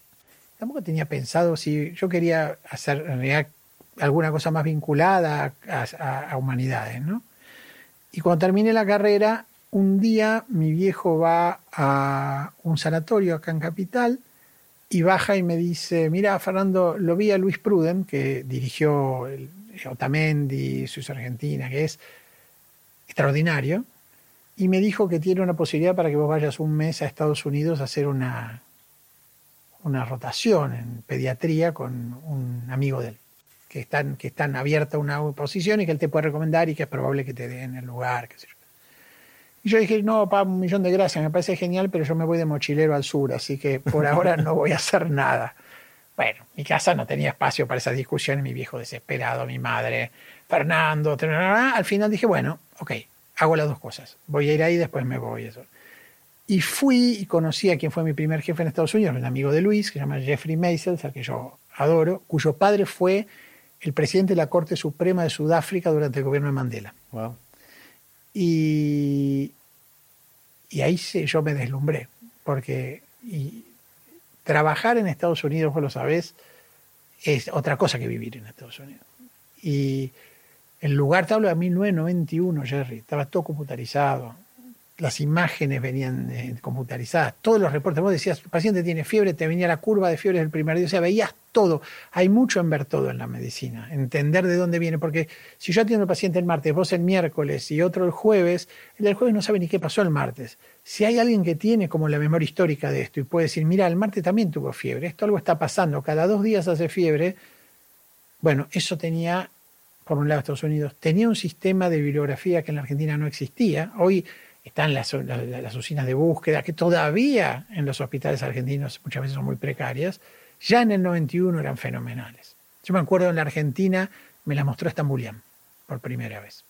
tampoco tenía pensado si yo quería hacer en realidad alguna cosa más vinculada a, a- a humanidades, ¿no? Y cuando terminé la carrera, un día mi viejo va a un sanatorio acá en Capital y baja y me dice, mira Fernando, lo vi a Luis Pruden, que dirigió el, Otamendi, Suiza Argentina, que es extraordinario, y me dijo que tiene una posibilidad para que vos vayas un mes a Estados Unidos a hacer una, una rotación en pediatría con un amigo de él, que están, que están abierta una posición y que él te puede recomendar y que es probable que te den el lugar, qué sé yo. Y yo dije, no, pa, un millón de gracias, me parece genial, pero yo me voy de mochilero al sur, así que por ahora no voy a hacer nada. Bueno, mi casa no tenía espacio para esas discusiones, mi viejo desesperado, mi madre, Fernando, al final dije, bueno, ok, hago las dos cosas, voy a ir ahí, después me voy. Eso. Y fui y conocí a quien fue mi primer jefe en Estados Unidos, un amigo de Luis, que se llama Jeffrey Meisels, al que yo adoro, cuyo padre fue el presidente de la Corte Suprema de Sudáfrica durante el gobierno de Mandela. Wow. Y, ahí se- yo me deslumbré, porque trabajar en Estados Unidos, vos lo sabés, es otra cosa que vivir en Estados Unidos. Y el lugar, te hablo de 1991, Jerry, estaba todo computarizado, las imágenes venían eh, computarizadas, todos los reportes, vos decías, el paciente tiene fiebre, te venía la curva de fiebre del primer día, o sea, veías todo. Hay mucho en ver todo en la medicina, entender de dónde viene, porque si yo atiendo al paciente el martes, vos el miércoles y otro el jueves, el del jueves no sabe ni qué pasó el martes. Si hay alguien que tiene como la memoria histórica de esto y puede decir, mira, el martes también tuvo fiebre, esto algo está pasando, cada dos días hace fiebre, bueno, eso tenía, por un lado Estados Unidos, tenía un sistema de bibliografía que en la Argentina no existía. Hoy están las, las, usinas de búsqueda, que todavía en los hospitales argentinos muchas veces son muy precarias, ya en el 91 eran fenomenales. Yo me acuerdo en la Argentina, me las mostró Estambulian por primera vez.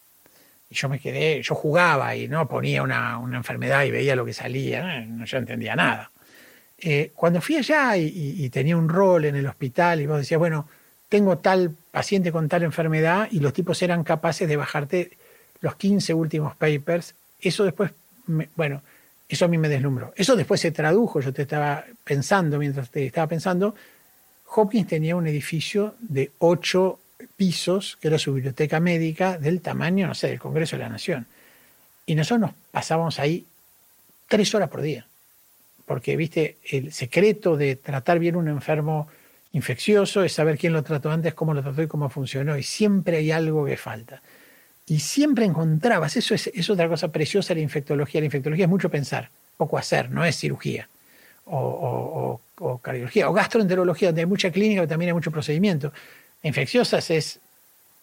Y yo me quedé, yo jugaba y no ponía una, una enfermedad y veía lo que salía, no, yo entendía nada. Eh, cuando fui allá y, y, y tenía un rol en el hospital y vos decías, bueno, tengo tal paciente con tal enfermedad y los tipos eran capaces de bajarte los 15 últimos papers, eso después, me, bueno, eso a mí me deslumbró. Eso después se tradujo, yo te estaba pensando, mientras te estaba pensando, Hopkins tenía un edificio de ocho pisos, que era su biblioteca médica, del tamaño, no sé, del Congreso de la Nación. Y nosotros nos pasábamos ahí tres horas por día. Porque, viste, el secreto de tratar bien un enfermo infeccioso es saber quién lo trató antes, cómo lo trató y cómo funcionó. Y siempre hay algo que falta. Y siempre encontrabas, eso es, es otra cosa preciosa de la infectología. La infectología es mucho pensar, poco hacer, no es cirugía. O, o, o, o cardiología, o gastroenterología, donde hay mucha clínica, pero también hay mucho procedimiento. Infecciosas es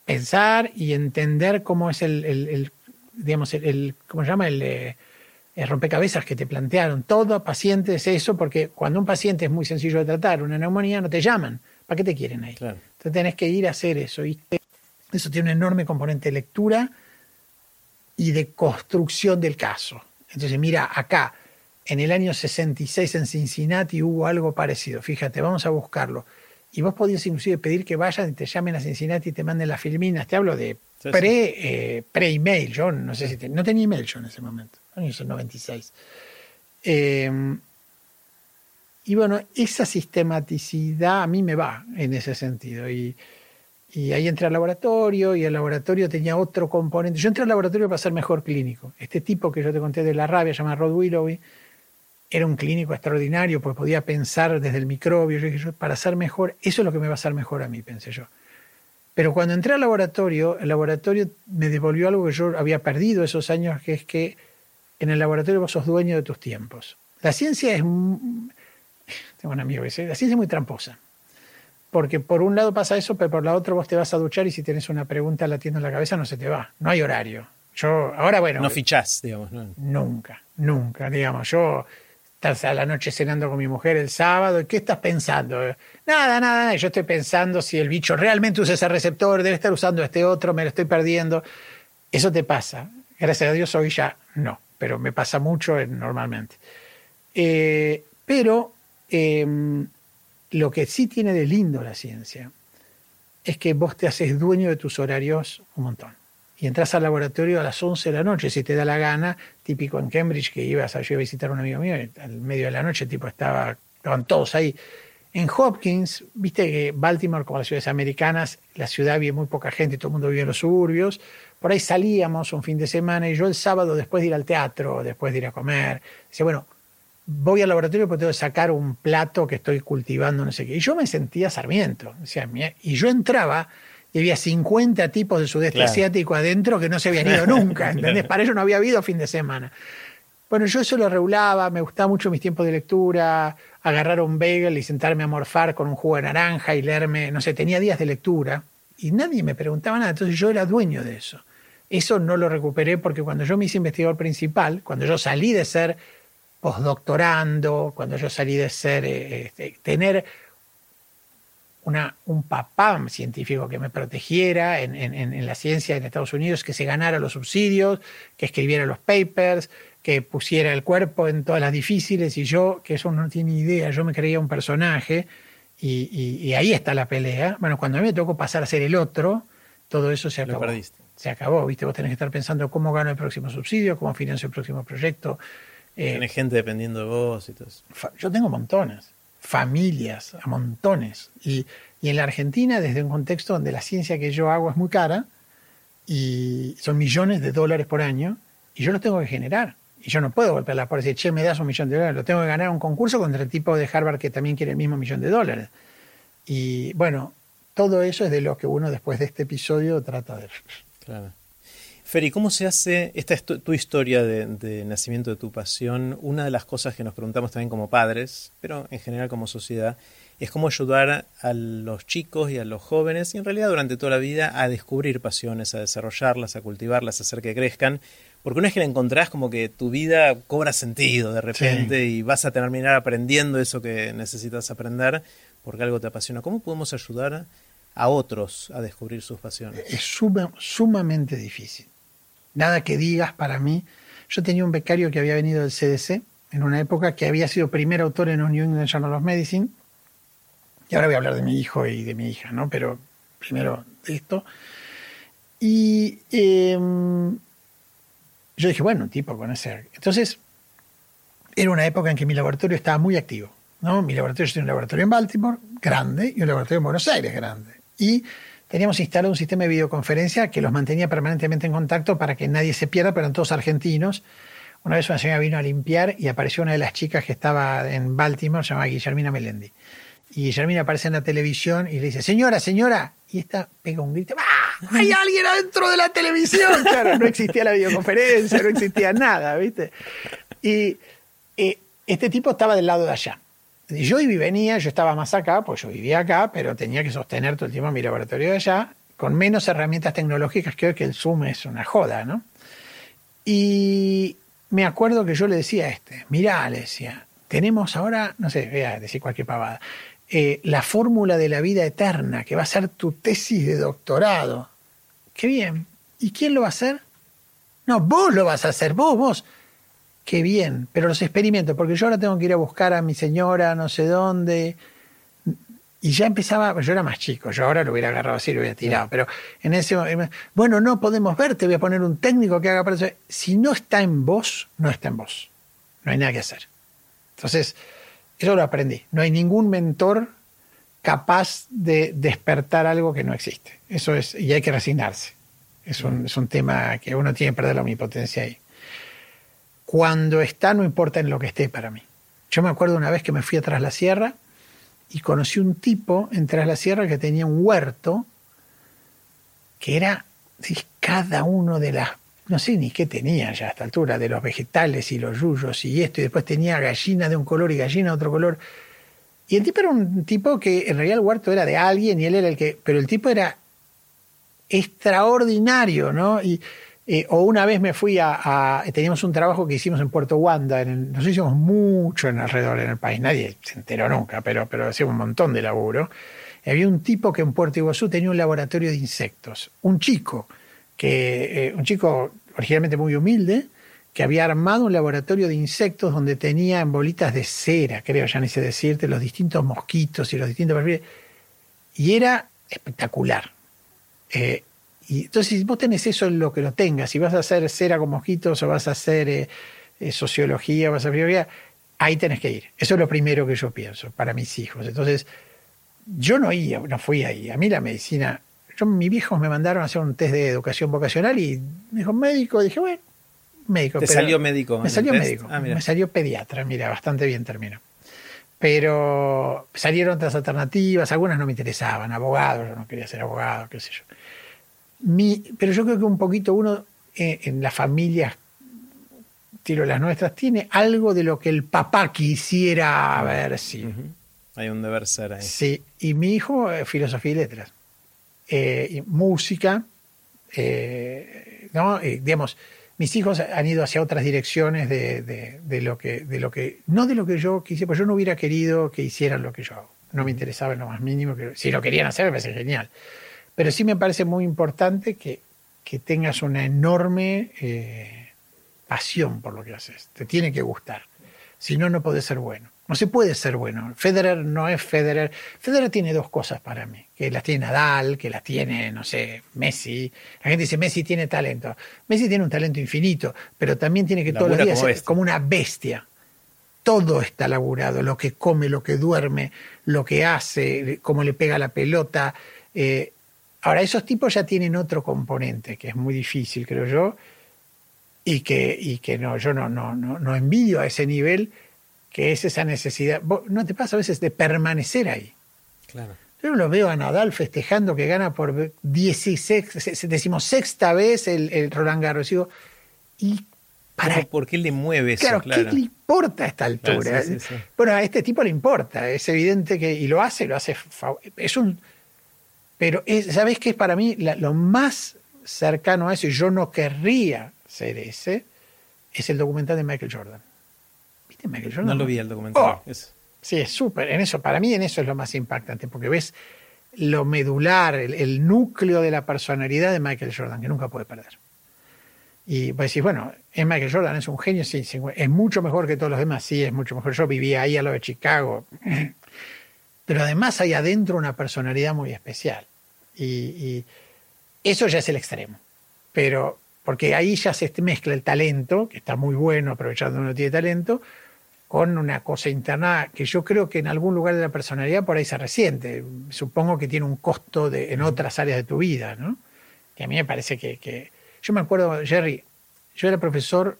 pensar y entender cómo es el, el, el digamos, el, el, ¿cómo se llama? El, eh, el, rompecabezas que te plantearon. Todo paciente es eso, porque cuando un paciente es muy sencillo de tratar, una neumonía, no te llaman. ¿Para qué te quieren ahí? Claro. Entonces tenés que ir a hacer eso. Y eso tiene un enorme componente de lectura y de construcción del caso. Entonces, mira, acá, en el año 66 en Cincinnati hubo algo parecido. Fíjate, vamos a buscarlo. Y vos podías inclusive pedir que vayan y te llamen a Cincinnati y te manden las filminas. Te hablo de Sí, pre, eh, pre-email. Yo no sé si te- no tenía email yo en ese momento. En el 96. Eh, y bueno, esa sistematicidad a mí me va en ese sentido. Y, y ahí entré al laboratorio y el laboratorio tenía otro componente. Yo entré al laboratorio para ser mejor clínico. Este tipo que yo te conté de la rabia, llamado Rod Willoughby, era un clínico extraordinario, pues podía pensar desde el microbio. Para ser mejor, eso es lo que me va a hacer mejor a mí, pensé yo. Pero cuando entré al laboratorio, el laboratorio me devolvió algo que yo había perdido esos años, que es que en el laboratorio vos sos dueño de tus tiempos. La ciencia es... Tengo un amigo que dice, la ciencia es muy tramposa. Porque por un lado pasa eso, pero por la otra vos te vas a duchar y si tienes una pregunta latiendo en la cabeza no se te va. No hay horario. Yo, ahora bueno, No fichás, digamos. ¿no? Nunca, nunca, digamos, yo estás a la noche cenando con mi mujer el sábado, ¿y ¿qué estás pensando? Nada, nada, nada, yo estoy pensando si el bicho realmente usa ese receptor, debe estar usando este otro, me lo estoy perdiendo. Eso te pasa. Gracias a Dios hoy ya no, pero me pasa mucho eh, normalmente. Eh, pero em, lo que sí tiene de lindo la ciencia es que vos te haces dueño de tus horarios un montón. Y entras al laboratorio a las 11 de la noche, si te da la gana, típico en Cambridge, que ibas a, yo a visitar a un amigo mío, al medio de la noche, tipo, estaba, estaban todos ahí. En Hopkins, viste que Baltimore, como las ciudades americanas, la ciudad vive muy poca gente, todo el mundo vive en los suburbios. Por ahí salíamos un fin de semana y yo el sábado, después de ir al teatro, después de ir a comer, decía, bueno, voy al laboratorio porque tengo que sacar un plato que estoy cultivando, no sé qué. Y yo me sentía Sarmiento. y yo entraba y había 50 tipos de sudeste asiático adentro que no se habían ido nunca, ¿entendés? Para eso no había habido fin de semana. Bueno, yo eso lo regulaba, me gustaba mucho mis tiempos de lectura, agarrar un bagel y sentarme a morfar con un jugo de naranja y leerme, no sé, tenía días de lectura y nadie me preguntaba nada, entonces yo era dueño de eso. Eso no lo recuperé porque cuando yo me hice investigador principal, cuando yo salí de ser postdoctorando, cuando yo salí de ser, eh, este, tener una, un papá científico que me protegiera en, en, la ciencia en Estados Unidos, que se ganara los subsidios, que escribiera los papers, que pusiera el cuerpo en todas las difíciles y yo, que eso no tiene idea, yo me creía un personaje y, y, ahí está la pelea. Bueno, cuando a mí me tocó pasar a ser el otro, todo eso se acabó. Se acabó, ¿viste? Vos tenés que estar pensando cómo gano el próximo subsidio, cómo financio el próximo proyecto, eh, gente dependiendo de vos y todo eso. Yo tengo montones, familias, a montones. Y, y, en la Argentina, desde un contexto donde la ciencia que yo hago es muy cara, y son millones de dólares por año, y yo los tengo que generar. Y yo no puedo golpear la puerta y decir, che, me das un millón de dólares. Lo tengo que ganar un concurso contra el tipo de Harvard que también quiere el mismo millón de dólares. Y bueno, todo eso es de lo que uno después de este episodio trata de... Claro. Feri, ¿cómo se hace, esta es tu, historia de, nacimiento de tu pasión? Una de las cosas que nos preguntamos también como padres, pero en general como sociedad, es cómo ayudar a los chicos y a los jóvenes, y en realidad durante toda la vida, a descubrir pasiones, a desarrollarlas, a cultivarlas, a hacer que crezcan. Porque una vez que la encontrás, como que tu vida cobra sentido de repente y vas a terminar aprendiendo eso que necesitas aprender porque algo te apasiona. ¿Cómo podemos ayudar a otros a descubrir sus pasiones? Es sumamente difícil nada que digas para mí. Yo tenía un becario que había venido del CDC en una época que había sido primer autor en un New England Journal of Medicine. Y ahora voy a hablar de mi hijo y de mi hija, ¿no? Pero primero de esto. Y em, yo dije, bueno, un tipo con ese. Entonces, era una época en que mi laboratorio estaba muy activo. ¿no? Mi laboratorio, yo tenía un laboratorio en Baltimore, grande, y un laboratorio en Buenos Aires, grande. Y teníamos instalado un sistema de videoconferencia que los mantenía permanentemente en contacto para que nadie se pierda, pero eran todos argentinos. Una vez una señora vino a limpiar y apareció una de las chicas que estaba en Baltimore, se llamaba Guillermina Melendi. Y Guillermina aparece en la televisión y le dice, señora, señora, y esta pega un grito, ¡Ah! ¡Hay alguien adentro de la televisión! Claro, no existía la videoconferencia, no existía nada, ¿viste? Y eh, este tipo estaba del lado de allá. Yo venía, yo estaba más acá, pues yo vivía acá, pero tenía que sostener todo el tiempo mi laboratorio de allá, con menos herramientas tecnológicas que hoy que el Zoom es una joda, ¿no? Y me acuerdo que yo le decía a este, mirá, le decía, tenemos ahora, no sé, voy a decir cualquier pavada, eh, la fórmula de la vida eterna, que va a ser tu tesis de doctorado. Qué bien. ¿Y quién lo va a hacer? No, vos lo vas a hacer, vos, vos qué bien, pero los experimentos, porque yo ahora tengo que ir a buscar a mi señora no sé dónde. Y ya empezaba, yo era más chico, yo ahora lo hubiera agarrado así, lo hubiera tirado, pero en ese momento, bueno, no podemos ver, te voy a poner un técnico que haga para eso. Si no está en vos, no está en vos. No hay nada que hacer. Entonces, eso lo aprendí. No hay ningún mentor capaz de despertar algo que no existe. Eso es, y hay que resignarse. Es un, es un tema que uno tiene que perder la omnipotencia ahí cuando está, no importa en lo que esté para mí. Yo me acuerdo una vez que me fui a Tras la Sierra y conocí un tipo en Tras la Sierra que tenía un huerto que era cada uno de las, no sé ni qué tenía ya a esta altura, de los vegetales y los yuyos y esto, y después tenía gallina de un color y gallina de otro color. Y el tipo era un tipo que en realidad el huerto era de alguien y él era el que, pero el tipo era extraordinario, ¿no? Y, eh, o una vez me fui a, Teníamos un trabajo que hicimos en Puerto Wanda, en nos hicimos mucho en alrededor en el país, nadie se enteró nunca, pero, pero hacíamos un montón de laburo. había un tipo que en Puerto Iguazú tenía un laboratorio de insectos. Un chico, que, eh, un chico originalmente muy humilde, que había armado un laboratorio de insectos donde tenía en bolitas de cera, creo, ya ni sé decirte, los distintos mosquitos y los distintos perfiles. Y era espectacular. Eh, y entonces, si vos tenés eso en lo que lo tengas, si vas a hacer cera con mosquitos o vas a hacer eh, eh, sociología, vas a hacer biología, ahí tenés que ir. Eso es lo primero que yo pienso para mis hijos. Entonces, yo no, iba, no fui ahí. A mí la medicina, yo, mis viejos me mandaron a hacer un test de educación vocacional y me dijo médico. Dije, bueno, médico. ¿Te salió médico? Me salió médico. Ah, me salió pediatra, mira, bastante bien terminó. Pero salieron otras alternativas, algunas no me interesaban, abogado, yo no quería ser abogado, qué sé yo. Mi, pero yo creo que un poquito uno eh, en las familias, tiro las nuestras, tiene algo de lo que el papá quisiera ver si. Hay un deber ser ahí. Sí, y mi hijo, eh, filosofía y letras, eh, y música, ¿no? digamos, mis hijos han ido hacia otras direcciones de, lo que, de lo que, no de lo que yo quise, pues yo no hubiera querido que hicieran lo que yo hago. No me interesaba en lo más mínimo. Que, si lo querían hacer, me parece genial. Pero sí me parece muy importante que, que tengas una enorme eh, pasión por lo que haces. Te tiene que gustar. Si no, no puede ser bueno. No se puede ser bueno. Federer no es Federer. Federer tiene dos cosas para mí, que las tiene Nadal, que las tiene, no sé, Messi. La gente dice, Messi tiene talento. Messi tiene un talento infinito, pero también tiene que todos los días ser como una bestia. Todo está laburado, lo que come, lo que duerme, lo que hace, cómo le pega la pelota. Eh, ahora, esos tipos ya tienen otro componente, que es muy difícil, creo yo, y que, y que no, yo no, no, no, no envidio a ese nivel que es esa necesidad. ¿No te pasa a veces de permanecer ahí? Claro. Yo lo veo a Nadal festejando que gana por 16, decimos sexta vez el, Roland Garros. Digo, ¿y para ¿Por qué le mueve eso? Claro, ¿qué le importa a esta altura? Bueno, a este tipo le importa, es evidente que, y lo hace, lo hace, es un, pero es, ¿sabes qué es para mí lo más cercano a eso? Y yo no querría ser ese, es el documental de Michael Jordan no, lo vi el documental. Oh, sí, es súper. En eso, para mí, en eso es lo más impactante, porque ves lo medular, el, núcleo de la personalidad de Michael Jordan, que nunca puede perder. Y pues decís, bueno, es Michael Jordan, es un genio, sí, es mucho mejor que todos los demás, sí, es mucho mejor. Yo vivía ahí a lo de Chicago. Pero además hay adentro una personalidad muy especial. Y, y, eso ya es el extremo. Pero, porque ahí ya se mezcla el talento, que está muy bueno aprovechando uno tiene talento, con una cosa interna que yo creo que en algún lugar de la personalidad por ahí se resiente. Supongo que tiene un costo de, en otras áreas de tu vida, ¿no? Que a mí me parece que, Yo me acuerdo, Jerry, yo era profesor,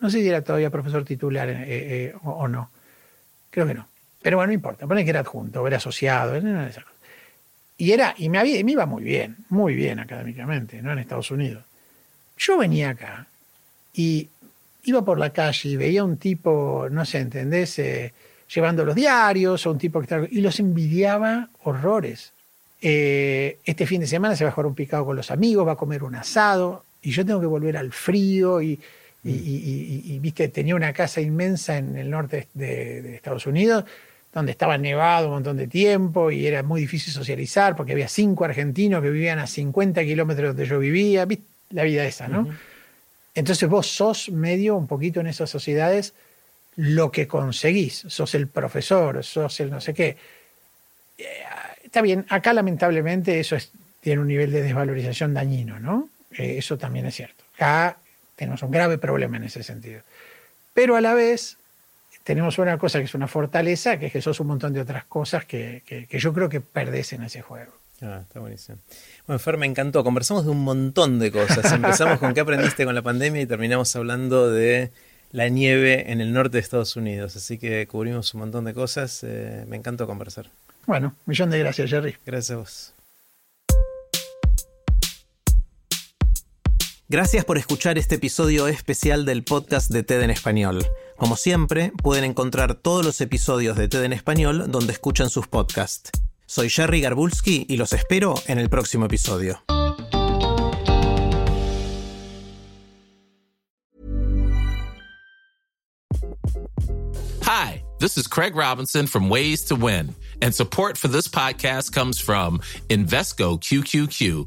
no sé si era todavía profesor titular eh, eh, o, no, creo que no. Pero bueno, no importa, pone que era adjunto, era asociado, Y, era, y me, había, me iba muy bien, muy bien académicamente, ¿no? En Estados Unidos. Yo venía acá y iba por la calle y veía un tipo, no sé, ¿entendés? Eh, llevando los diarios o un tipo que estaba... Y los envidiaba horrores. Eh, este fin de semana se va a jugar un picado con los amigos, va a comer un asado y yo tengo que volver al frío y, y, viste, tenía una casa inmensa en el norte de, Estados Unidos donde estaba nevado un montón de tiempo y era muy difícil socializar porque había cinco argentinos que vivían a 50 kilómetros donde yo vivía, ¿viste? la vida esa, ¿no? Entonces vos sos medio un poquito en esas sociedades lo que conseguís, sos el profesor, sos el no sé qué. Eh, está bien, acá lamentablemente eso tiene un nivel de desvalorización dañino, ¿no? Eh, eso también es cierto. Acá tenemos un grave problema en ese sentido. Pero a la vez tenemos una cosa que es una fortaleza, que es que sos un montón de otras cosas que, que yo creo que perdés en ese juego. Ah, está buenísimo. Bueno, Fer, me encantó. Conversamos de un montón de cosas. Empezamos con qué aprendiste con la pandemia y terminamos hablando de la nieve en el norte de Estados Unidos. Así que cubrimos un montón de cosas. Eh, me encantó conversar. Bueno, millón de gracias, Jerry. Gracias a vos. Gracias por escuchar este episodio especial del podcast de TED en Español. Como siempre, pueden encontrar todos los episodios de TED en Español donde escuchan sus podcasts. Soy Jerry Garbulski y los espero en el próximo episodio. Hi, this is Craig Robinson from Ways to Win, and support for this podcast comes from Invesco QQQ